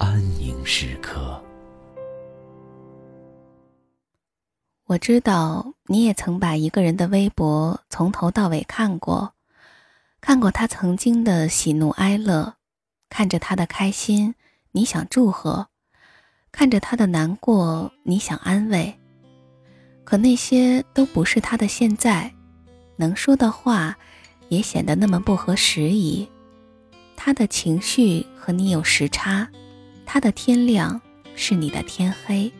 安宁时刻。我知道你也曾把一个人的微博从头到尾看过，看过他曾经的喜怒哀乐，看着他的开心，你想祝贺；看着他的难过，你想安慰。可那些都不是他的现在，能说的话，也显得那么不合时宜。他的情绪和你有时差，他的天亮是你的天黑。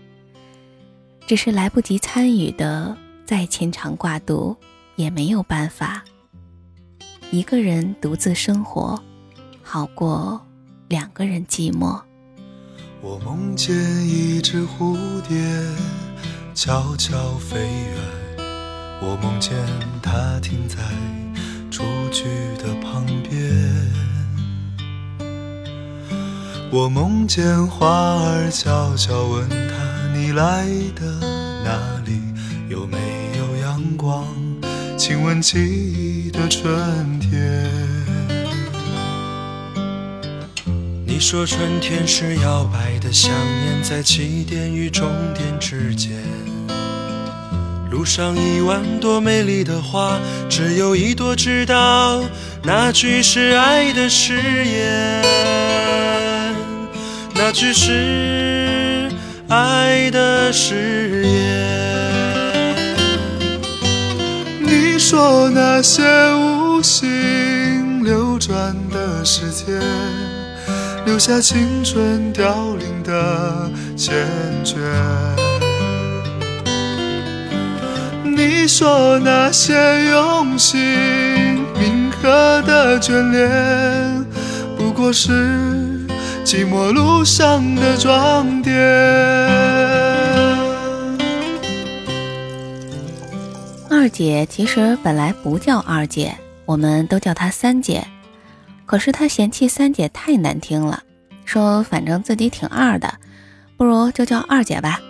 只是来不及参与的，再牵肠挂肚也没有办法。一个人独自生活，好过两个人寂寞。我梦见一只蝴蝶悄悄飞远，我梦见它停在雏菊的旁边。我梦见花儿悄悄问他：“你来的哪里？有没有阳光？请问记忆的春天。”你说春天是摇摆的想念，在起点与终点之间。路上一万朵美丽的花，只有一朵知道那句是爱的誓言。那句是爱的誓言。你说那些无心流转的时间，留下青春凋零的缱绻。你说那些用心铭刻的眷恋，不过是。寂寞路上的装点。二姐其实本来不叫二姐，我们都叫她三姐。可是她嫌弃三姐太难听了，说反正自己挺二的，不如就叫二姐吧。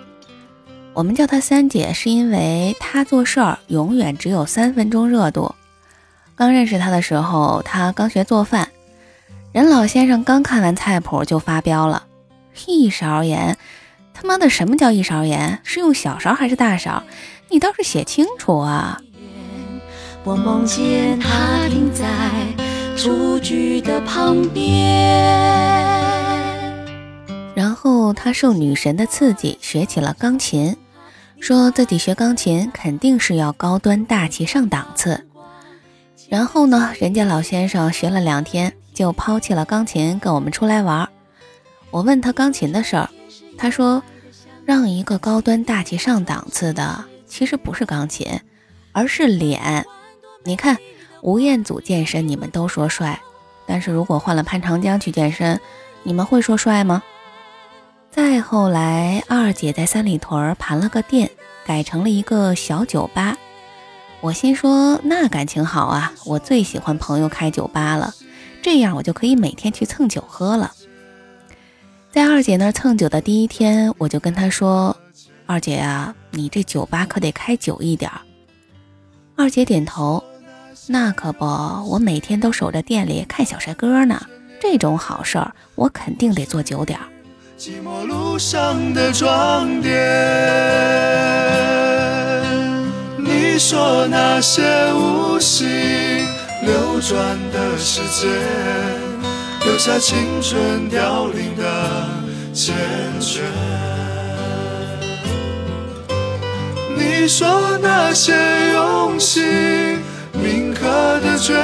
我们叫她三姐，是因为她做事儿永远只有三分钟热度。刚认识她的时候，她刚学做饭。任老先生刚看完菜谱就发飙了，一勺盐，他妈的什么叫一勺盐？是用小勺还是大勺？你倒是写清楚啊！我梦见他停在雏菊的旁边，然后他受女神的刺激学起了钢琴，说自己学钢琴肯定是要高端大气上档次。然后呢，人家老先生学了两天。就抛弃了钢琴，跟我们出来玩。我问他钢琴的事儿，他说让一个高端大气上档次的，其实不是钢琴，而是脸。你看吴彦祖健身，你们都说帅，但是如果换了潘长江去健身，你们会说帅吗？再后来，二姐在三里屯盘了个店，改成了一个小酒吧。我心说那感情好啊，我最喜欢朋友开酒吧了。这样我就可以每天去蹭酒喝了。在二姐那儿蹭酒的第一天，我就跟她说：“二姐呀，你这酒吧可得开久一点。”二姐点头：“那可不，我每天都守着店里看小帅哥呢。这种好事儿，我肯定得做久点儿。”寂寞路上的装点，你说那些无心。流转的时间，留下青春凋零的缱绻。你说那些用心铭刻的眷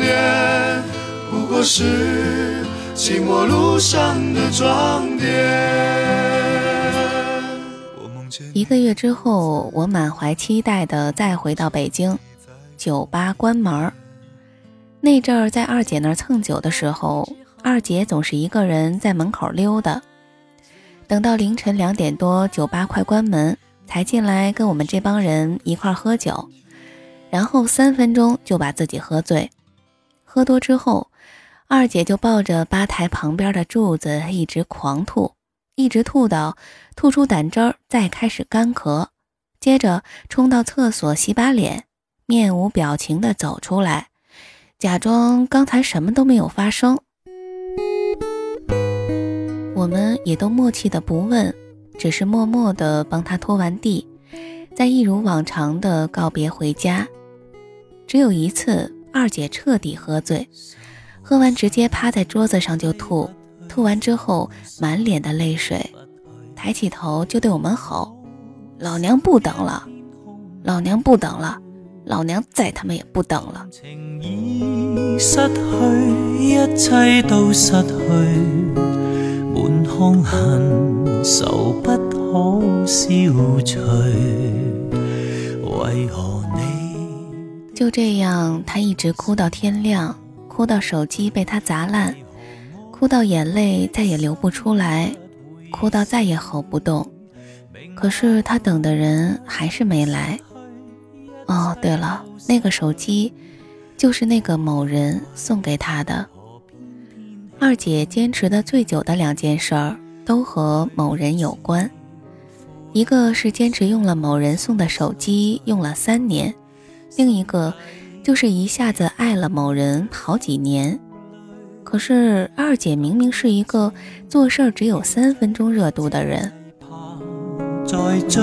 恋，不过是寂寞路上的装点。一个月之后，我满怀期待的再回到北京，酒吧关门。那阵儿在二姐那儿蹭酒的时候，二姐总是一个人在门口溜达。等到凌晨两点多，酒吧快关门，才进来跟我们这帮人一块喝酒，然后三分钟就把自己喝醉。喝多之后，二姐就抱着吧台旁边的柱子一直狂吐。一直吐到吐出胆汁儿，再开始干咳，接着冲到厕所洗把脸，面无表情地走出来，假装刚才什么都没有发生。我们也都默契的不问，只是默默的帮他拖完地，再一如往常的告别回家。只有一次，二姐彻底喝醉，喝完直接趴在桌子上就吐。吐完之后，满脸的泪水，抬起头就对我们吼：“老娘不等了，老娘不等了，老娘再他妈也不等了。”就这样，他一直哭到天亮，哭到手机被他砸烂。哭到眼泪再也流不出来，哭到再也吼不动，可是他等的人还是没来。哦，对了，那个手机就是那个某人送给他的。二姐坚持的最久的两件事儿都和某人有关，一个是坚持用了某人送的手机用了三年，另一个就是一下子爱了某人好几年。可是二姐明明是一个做事儿只有三分钟热度的人。再追，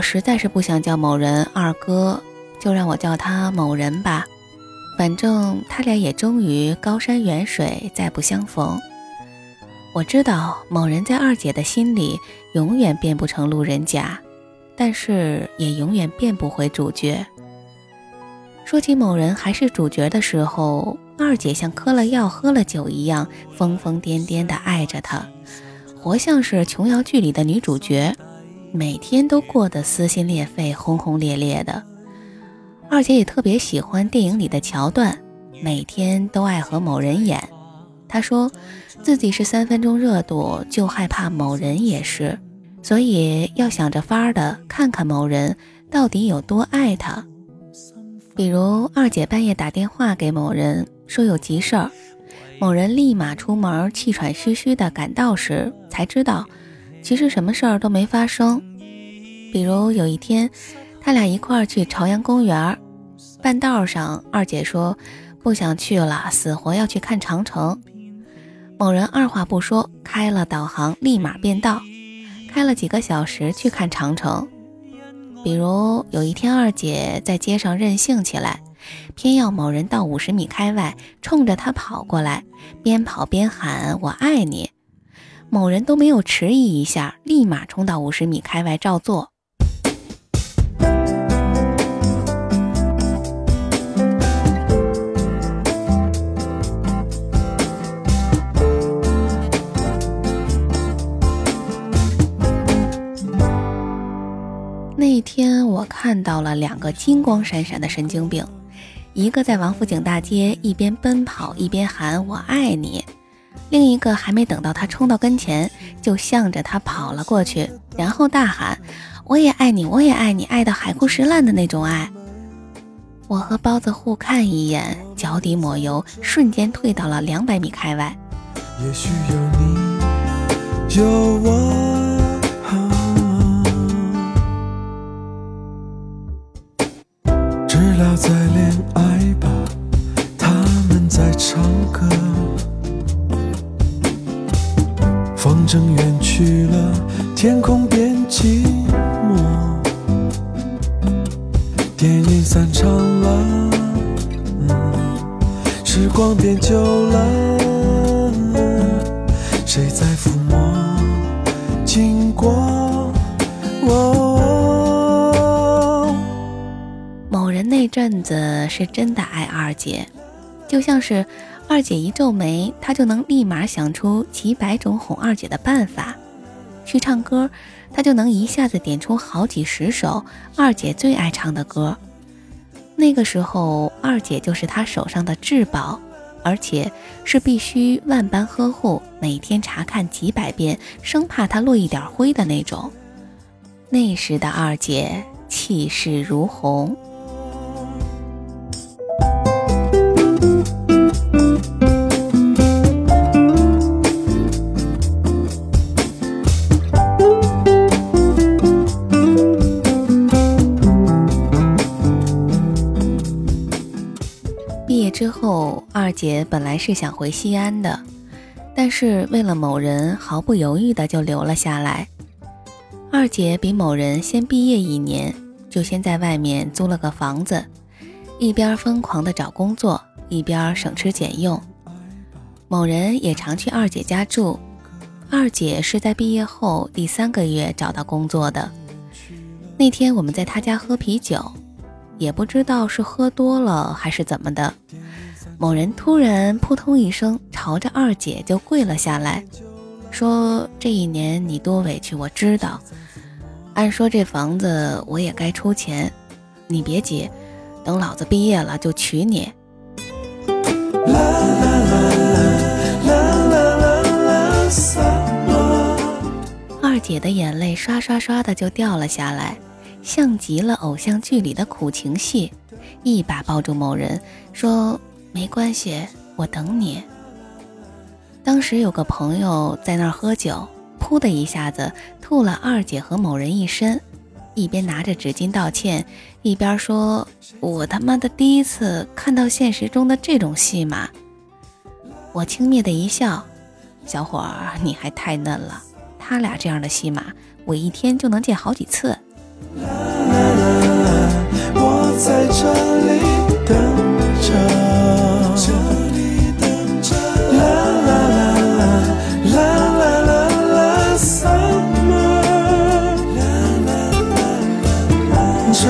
实在是不想叫某人二哥，就让我叫他某人吧。反正他俩也终于高山远水再不相逢。我知道某人在二姐的心里永远变不成路人甲。但是也永远变不回主角。说起某人还是主角的时候，二姐像嗑了药、喝了酒一样疯疯癫癫地爱着他，活像是琼瑶剧里的女主角，每天都过得撕心裂肺、轰轰烈烈的。二姐也特别喜欢电影里的桥段，每天都爱和某人演。她说自己是三分钟热度，就害怕某人也是。所以要想着法儿的看看某人到底有多爱他，比如二姐半夜打电话给某人说有急事儿，某人立马出门，气喘吁吁的赶到时才知道，其实什么事儿都没发生。比如有一天，他俩一块儿去朝阳公园，半道上二姐说不想去了，死活要去看长城。某人二话不说，开了导航，立马变道。开了几个小时去看长城，比如有一天二姐在街上任性起来，偏要某人到五十米开外，冲着他跑过来，边跑边喊“我爱你”，某人都没有迟疑一下，立马冲到五十米开外照做。那天我看到了两个金光闪闪的神经病，一个在王府井大街一边奔跑一边喊“我爱你”，另一个还没等到他冲到跟前，就向着他跑了过去，然后大喊“我也爱你，我也爱你”，爱到海枯石烂的那种爱。我和包子互看一眼，脚底抹油，瞬间退到了两百米开外。也许有你，有我。知了在恋姐，就像是二姐一皱眉，他就能立马想出几百种哄二姐的办法。去唱歌，他就能一下子点出好几十首二姐最爱唱的歌。那个时候，二姐就是他手上的至宝。而且是必须万般呵护，每天查看几百遍，生怕她落一点灰的那种。那时的二姐气势如虹。姐本来是想回西安的，但是为了某人，毫不犹豫的就留了下来。二姐比某人先毕业一年，就先在外面租了个房子，一边疯狂的找工作，一边省吃俭用。某人也常去二姐家住。二姐是在毕业后第三个月找到工作的。那天我们在他家喝啤酒，也不知道是喝多了还是怎么的。某人突然扑通一声，朝着二姐就跪了下来，说：“这一年你多委屈，我知道。按说这房子我也该出钱，你别急，等老子毕业了就娶你。”二姐的眼泪刷刷刷的就掉了下来，像极了偶像剧里的苦情戏，一把抱住某人，说。没关系，我等你。当时有个朋友在那儿喝酒，噗的一下子吐了二姐和某人一身，一边拿着纸巾道歉，一边说：“我他妈的第一次看到现实中的这种戏码。”我轻蔑的一笑：“小伙儿，你还太嫩了，他俩这样的戏码，我一天就能见好几次。”我在这里等着。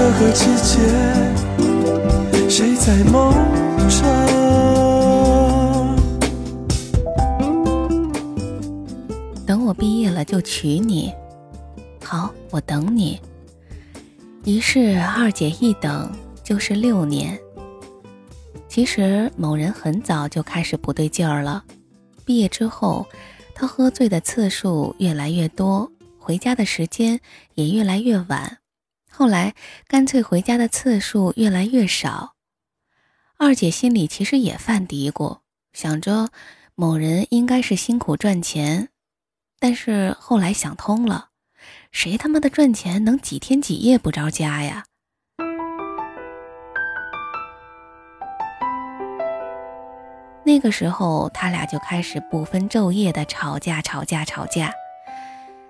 这个季节，谁在梦中？等我毕业了就娶你，好，我等你。于是二姐一等就是六年。其实某人很早就开始不对劲儿了。毕业之后，他喝醉的次数越来越多，回家的时间也越来越晚。后来干脆回家的次数越来越少，二姐心里其实也犯嘀咕，想着某人应该是辛苦赚钱，但是后来想通了，谁他妈的赚钱能几天几夜不着家呀？那个时候他俩就开始不分昼夜的吵架，吵架，吵架。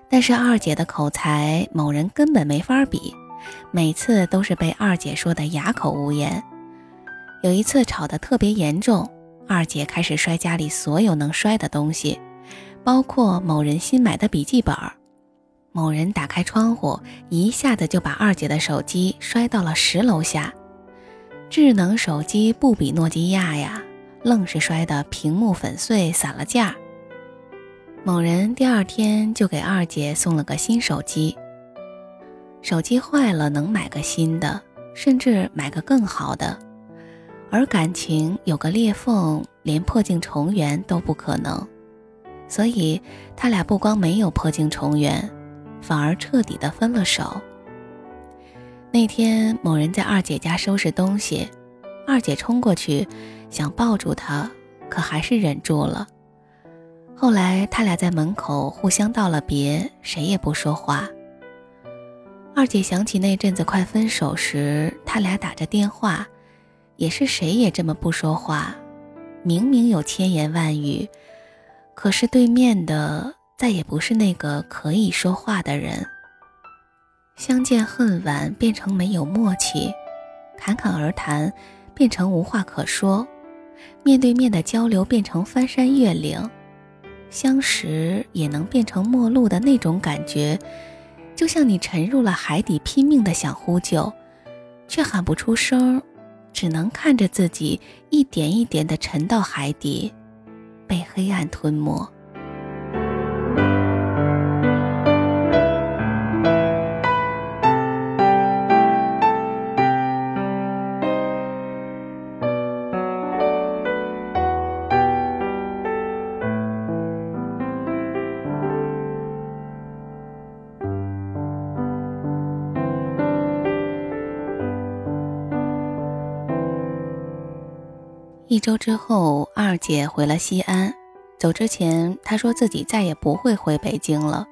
但是二姐的口才，某人根本没法比。每次都是被二姐说的哑口无言。有一次吵得特别严重，二姐开始摔家里所有能摔的东西，包括某人新买的笔记本。某人打开窗户，一下子就把二姐的手机摔到了十楼下。智能手机不比诺基亚呀，愣是摔得屏幕粉碎，散了架。某人第二天就给二姐送了个新手机。手机坏了能买个新的，甚至买个更好的，而感情有个裂缝，连破镜重圆都不可能。所以他俩不光没有破镜重圆，反而彻底的分了手。那天某人在二姐家收拾东西，二姐冲过去想抱住他，可还是忍住了。后来他俩在门口互相道了别，谁也不说话。二姐想起那阵子快分手时，他俩打着电话，也是谁也这么不说话，明明有千言万语，可是对面的再也不是那个可以说话的人。相见恨晚变成没有默契，侃侃而谈变成无话可说，面对面的交流变成翻山越岭，相识也能变成陌路的那种感觉，就像你沉入了海底，拼命的想呼救，却喊不出声，只能看着自己一点一点的沉到海底，被黑暗吞没。一周之后，二姐回了西安。走之前，她说自己再也不会回北京了。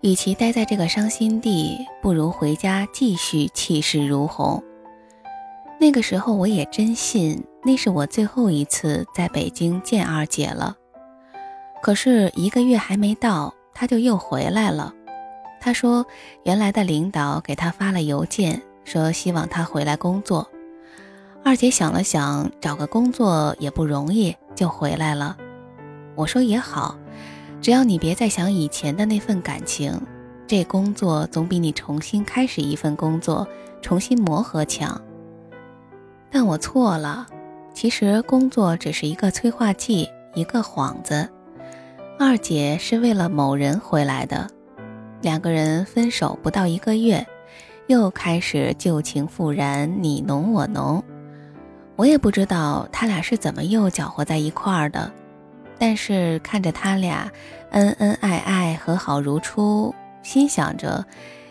与其待在这个伤心地，不如回家继续气势如虹。那个时候，我也真信那是我最后一次在北京见二姐了。可是一个月还没到，她就又回来了。她说，原来的领导给她发了邮件，说希望她回来工作。二姐想了想，找个工作也不容易，就回来了。我说也好，只要你别再想以前的那份感情，这工作总比你重新开始一份工作、重新磨合强。但我错了，其实工作只是一个催化剂，一个幌子。二姐是为了某人回来的，两个人分手不到一个月，又开始旧情复燃，你侬我侬。我也不知道他俩是怎么又搅和在一块儿的，但是看着他俩恩恩爱爱、和好如初，心想着，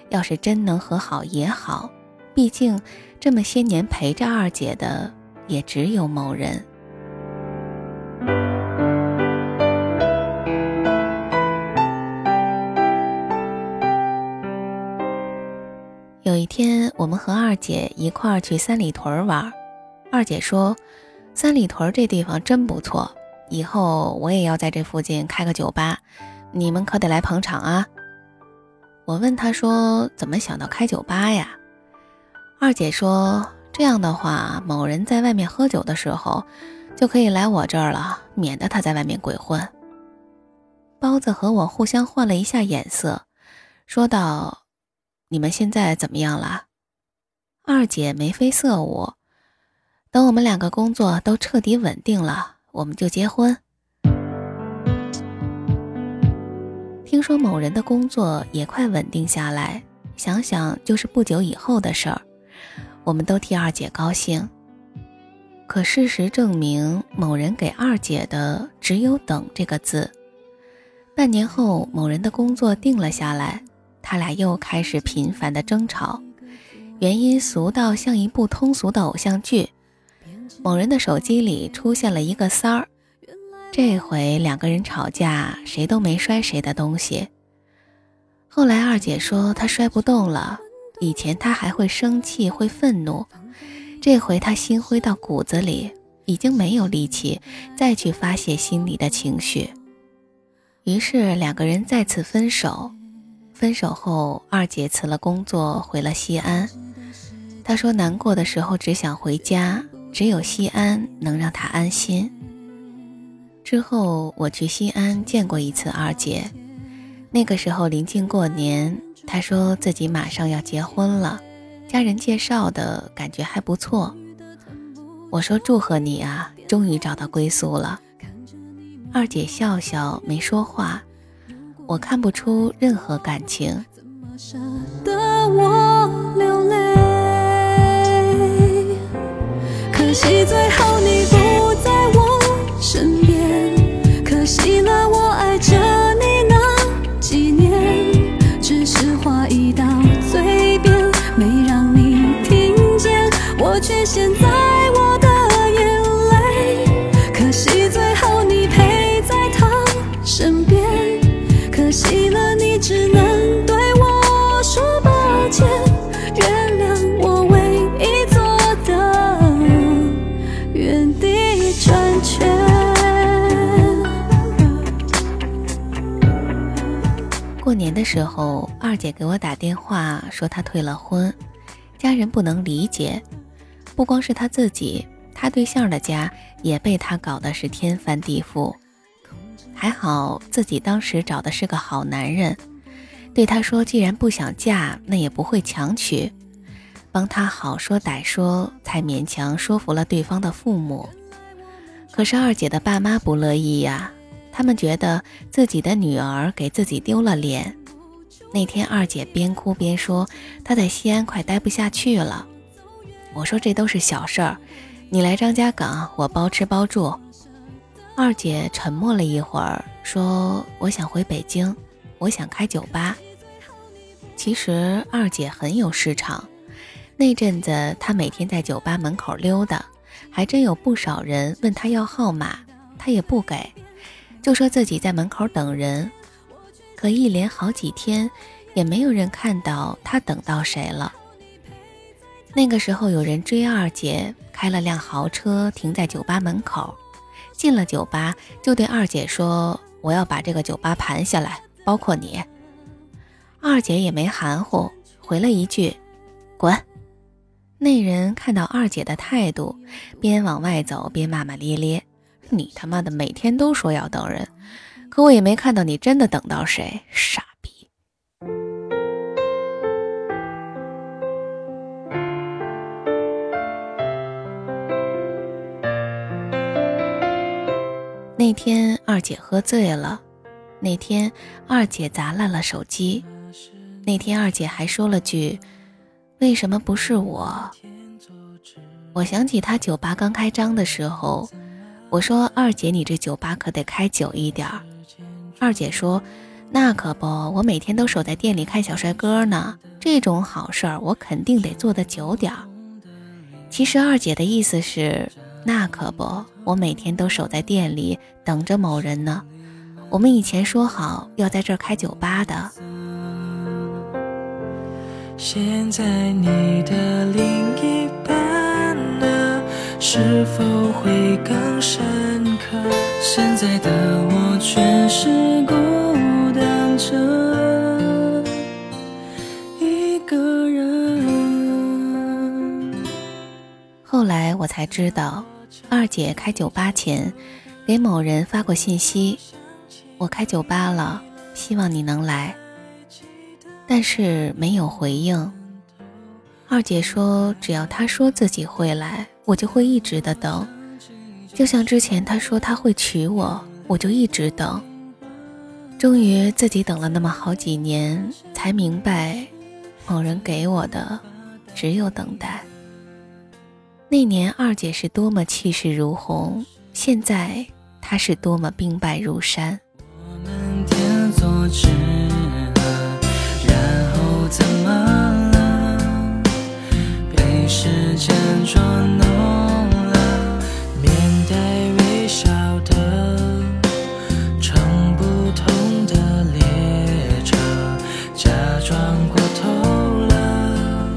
要是真能和好也好，毕竟这么些年陪着二姐的也只有某人。有一天，我们和二姐一块儿去三里屯玩。二姐说：“三里屯这地方真不错，以后我也要在这附近开个酒吧，你们可得来捧场啊。”我问她说：“怎么想到开酒吧呀？”二姐说：“这样的话，某人在外面喝酒的时候，就可以来我这儿了，免得他在外面鬼混。”包子和我互相换了一下眼色，说道：“你们现在怎么样了？”二姐眉飞色舞。等我们两个工作都彻底稳定了，我们就结婚。听说某人的工作也快稳定下来，想想就是不久以后的事儿，我们都替二姐高兴。可事实证明，某人给二姐的只有“等”这个字。半年后，某人的工作定了下来，他俩又开始频繁的争吵，原因俗到像一部通俗的偶像剧。某人的手机里出现了一个三儿，这回两个人吵架，谁都没摔谁的东西。后来二姐说她摔不动了，以前她还会生气会愤怒，这回她心灰到骨子里，已经没有力气再去发泄心里的情绪。于是两个人再次分手。分手后，二姐辞了工作，回了西安。她说难过的时候只想回家。只有西安能让他安心。之后我去西安见过一次二姐，那个时候临近过年，她说自己马上要结婚了，家人介绍的感觉还不错。我说祝贺你啊，终于找到归宿了。二姐笑笑没说话，我看不出任何感情。的我流泪惜最后你不在我身边，可惜了我爱着你那几年，只是话一到嘴边，没让你听见，我却现在年的时候，二姐给我打电话说她退了婚，家人不能理解。不光是她自己，她对象的家也被她搞得是天翻地覆。还好自己当时找的是个好男人，对她说既然不想嫁，那也不会强娶，帮她好说歹说，才勉强说服了对方的父母。可是二姐的爸妈不乐意呀。他们觉得自己的女儿给自己丢了脸。那天二姐边哭边说：“她在西安快待不下去了。”我说：“这都是小事儿，你来张家港，我包吃包住。”二姐沉默了一会儿，说：“我想回北京，我想开酒吧。”其实二姐很有市场。那阵子她每天在酒吧门口溜达，还真有不少人问她要号码，她也不给。就说自己在门口等人，可一连好几天，也没有人看到他等到谁了。那个时候有人追二姐，开了辆豪车停在酒吧门口，进了酒吧就对二姐说：“我要把这个酒吧盘下来，包括你。”二姐也没含糊，回了一句：“滚。”那人看到二姐的态度，边往外走边骂骂咧咧。你他妈的每天都说要等人，可我也没看到你真的等到谁，傻逼！那天二姐喝醉了，那天二姐砸烂了手机，那天二姐还说了句：“为什么不是我？”我想起她酒吧刚开张的时候。我说二姐，你这酒吧可得开久一点儿。二姐说：“那可不，我每天都守在店里看小帅哥呢。这种好事儿，我肯定得做的久点儿。”其实二姐的意思是：“那可不，我每天都守在店里等着某人呢。我们以前说好要在这儿开酒吧的。”现在你的另一半？是否会更深刻？现在的我却是孤单着一个人。后来我才知道，二姐开酒吧前给某人发过信息：“我开酒吧了，希望你能来。”但是没有回应。二姐说：“只要他说自己会来。”我就会一直的等，就像之前他说他会娶我，我就一直等。终于自己等了那么好几年，才明白，某人给我的只有等待。那年二姐是多么气势如虹，现在她是多么兵败如山。然后怎么了？被时间捉弄了，面带微笑的乘不同的列车，假装过头了，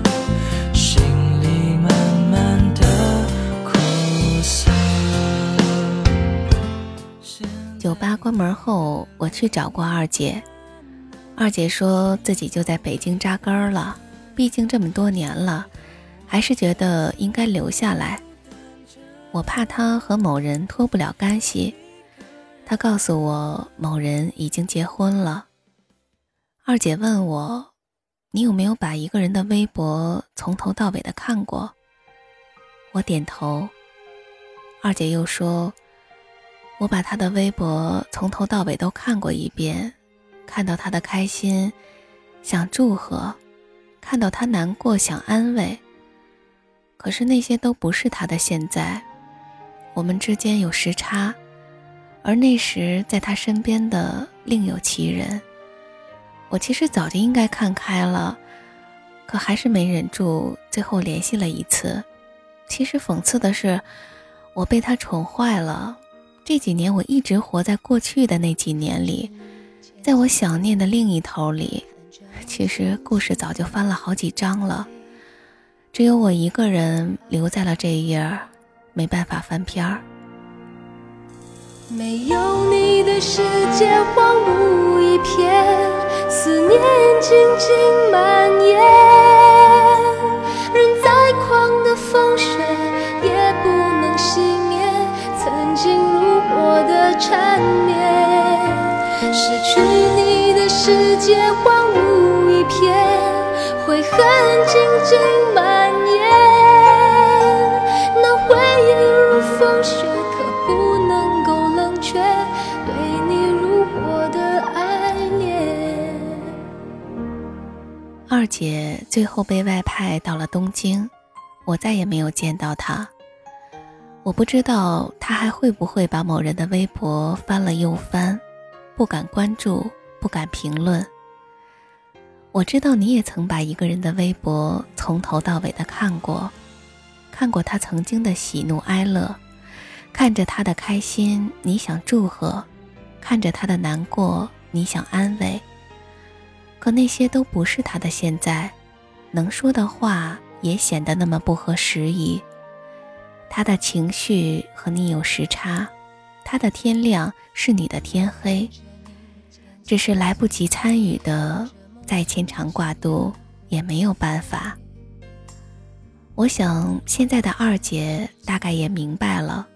心里慢慢的苦涩。酒吧关门后，我去找过二姐，二姐说自己就在北京扎根了，毕竟这么多年了。还是觉得应该留下来。我怕他和某人脱不了干系，他告诉我某人已经结婚了。二姐问我，你有没有把一个人的微博从头到尾的看过？我点头。二姐又说。我把他的微博从头到尾都看过一遍，看到他的开心，想祝贺；看到他难过，想安慰。可是那些都不是他的现在，我们之间有时差，而那时在他身边的另有其人。我其实早就应该看开了，可还是没忍住，最后联系了一次。其实讽刺的是，我被他宠坏了。这几年我一直活在过去的那几年里，在我想念的另一头里，其实故事早就翻了好几章了，只有我一个人留在了这一页，没办法翻篇儿。没有你的世界荒芜一片，思念静静蔓延。人再狂的风雪也不能熄灭曾经如火的缠绵。失去你的世界荒芜一片，悔恨静静蔓延。那回忆如风雪，可不能够冷却对你如火的爱恋。二姐最后被外派到了东京，我再也没有见到她。我不知道她还会不会把某人的微博翻了又翻，不敢关注，不敢评论。我知道你也曾把一个人的微博从头到尾的看过，看过他曾经的喜怒哀乐，看着他的开心，你想祝贺；看着他的难过，你想安慰。可那些都不是他的现在，能说的话也显得那么不合时宜。他的情绪和你有时差，他的天亮是你的天黑，只是来不及参与的，再牵肠挂肚也没有办法。我想现在的二姐大概也明白了，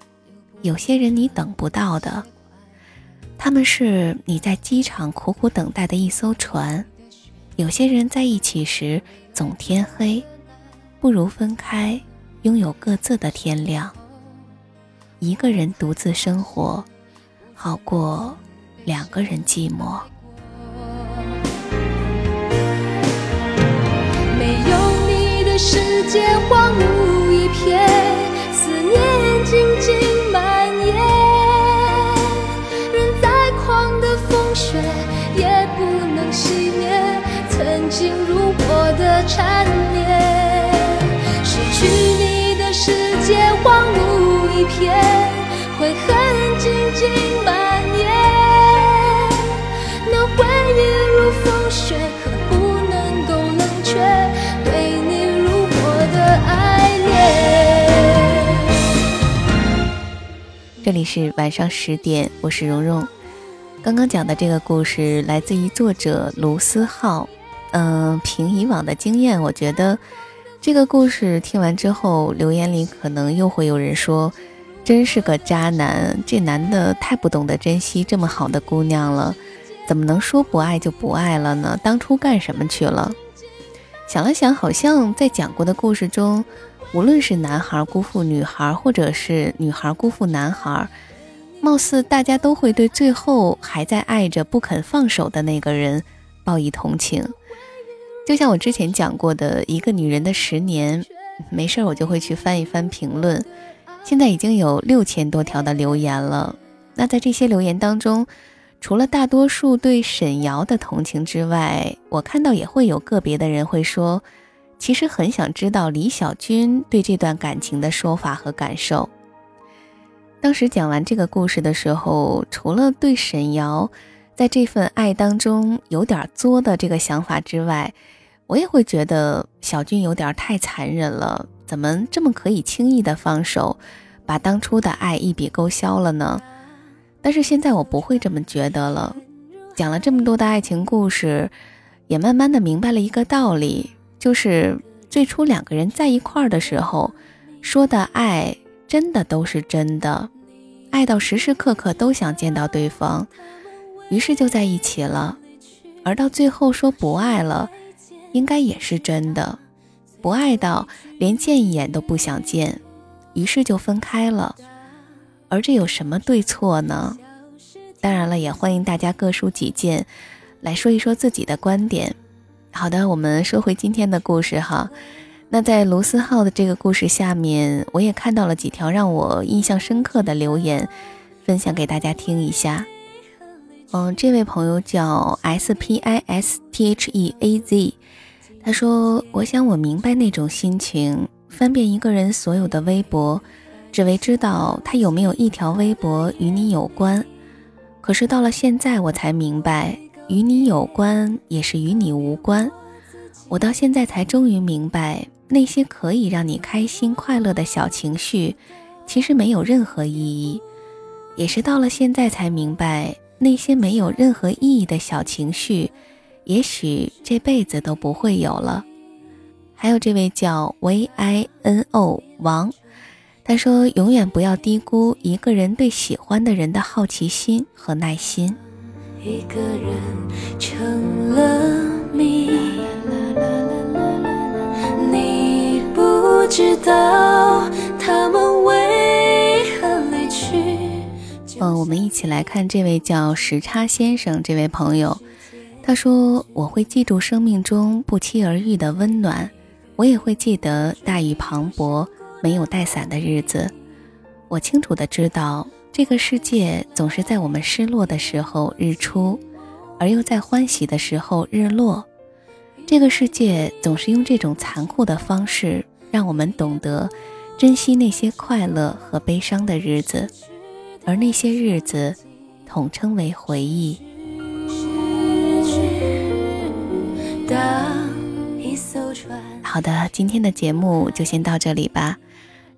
有些人你等不到的，他们是你在机场苦苦等待的一艘船。有些人在一起时总天黑，不如分开，拥有各自的天亮。一个人独自生活，好过两个人寂寞。世界荒芜一片，思念静静蔓延。人再狂的风雪也不能熄灭曾经如火的缠绵。失去你的世界荒芜一片，悔恨这里是晚上十点，我是蓉蓉。刚刚讲的这个故事来自于作者卢思浩。嗯，凭以往的经验，我觉得这个故事听完之后，留言里可能又会有人说：“真是个渣男，这男的太不懂得珍惜这么好的姑娘了，怎么能说不爱就不爱了呢？当初干什么去了？”想了想，好像在讲过的故事中，无论是男孩辜负女孩，或者是女孩辜负男孩，貌似大家都会对最后还在爱着不肯放手的那个人报以同情。就像我之前讲过的一个女人的十年，没事儿我就会去翻一翻评论，现在已经有六千多条的留言了。那在这些留言当中，除了大多数对沈瑶的同情之外，我看到也会有个别的人会说，其实很想知道李小军对这段感情的说法和感受。当时讲完这个故事的时候，除了对沈瑶在这份爱当中有点作的这个想法之外，我也会觉得小军有点太残忍了，怎么这么可以轻易的放手，把当初的爱一笔勾销了呢？但是现在我不会这么觉得了。讲了这么多的爱情故事，也慢慢的明白了一个道理，就是最初两个人在一块儿的时候，说的爱真的都是真的，爱到时时刻刻都想见到对方，于是就在一起了。而到最后说不爱了。应该也是真的，不爱到连见一眼都不想见，于是就分开了。而这有什么对错呢？当然了，也欢迎大家各抒己见，来说一说自己的观点。好的，我们说回今天的故事哈。那在卢思浩的这个故事下面，我也看到了几条让我印象深刻的留言，分享给大家听一下。嗯，这位朋友叫 S P I S T H E A Z。他说：“我想我明白那种心情，翻遍一个人所有的微博，只为知道他有没有一条微博与你有关。可是到了现在，我才明白，与你有关也是与你无关。我到现在才终于明白，那些可以让你开心快乐的小情绪，其实没有任何意义。也是到了现在才明白，那些没有任何意义的小情绪。”也许这辈子都不会有了。还有这位叫 V I N O 王，他说：“永远不要低估一个人对喜欢的人的好奇心和耐心。”一个人成了谜，你不知道他们为何离去。嗯，我们一起来看这位叫时差先生这位朋友，他说：“我会记住生命中不期而遇的温暖。”我也会记得大雨磅礴、没有带伞的日子。我清楚的知道，这个世界总是在我们失落的时候日出，而又在欢喜的时候日落。这个世界总是用这种残酷的方式，让我们懂得珍惜那些快乐和悲伤的日子，而那些日子，统称为回忆。好的，今天的节目就先到这里吧。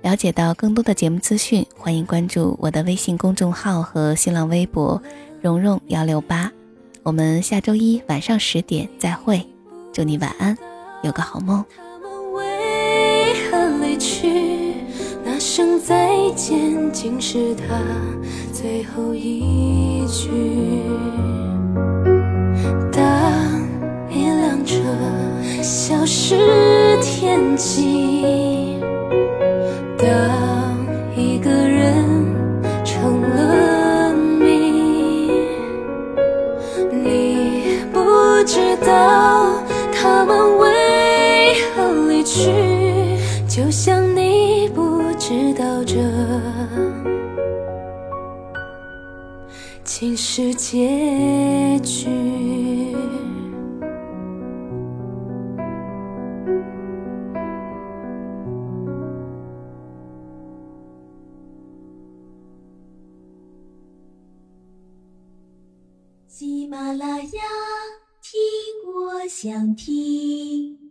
了解到更多的节目资讯，欢迎关注我的微信公众号和新浪微博“蓉蓉幺六八”。我们下周一晚上十点再会，祝你晚安，有个好梦。声再见，竟是他最后一句。当一辆车消失。天际，他们为何离去，就像你不知道这竟是结局。想听。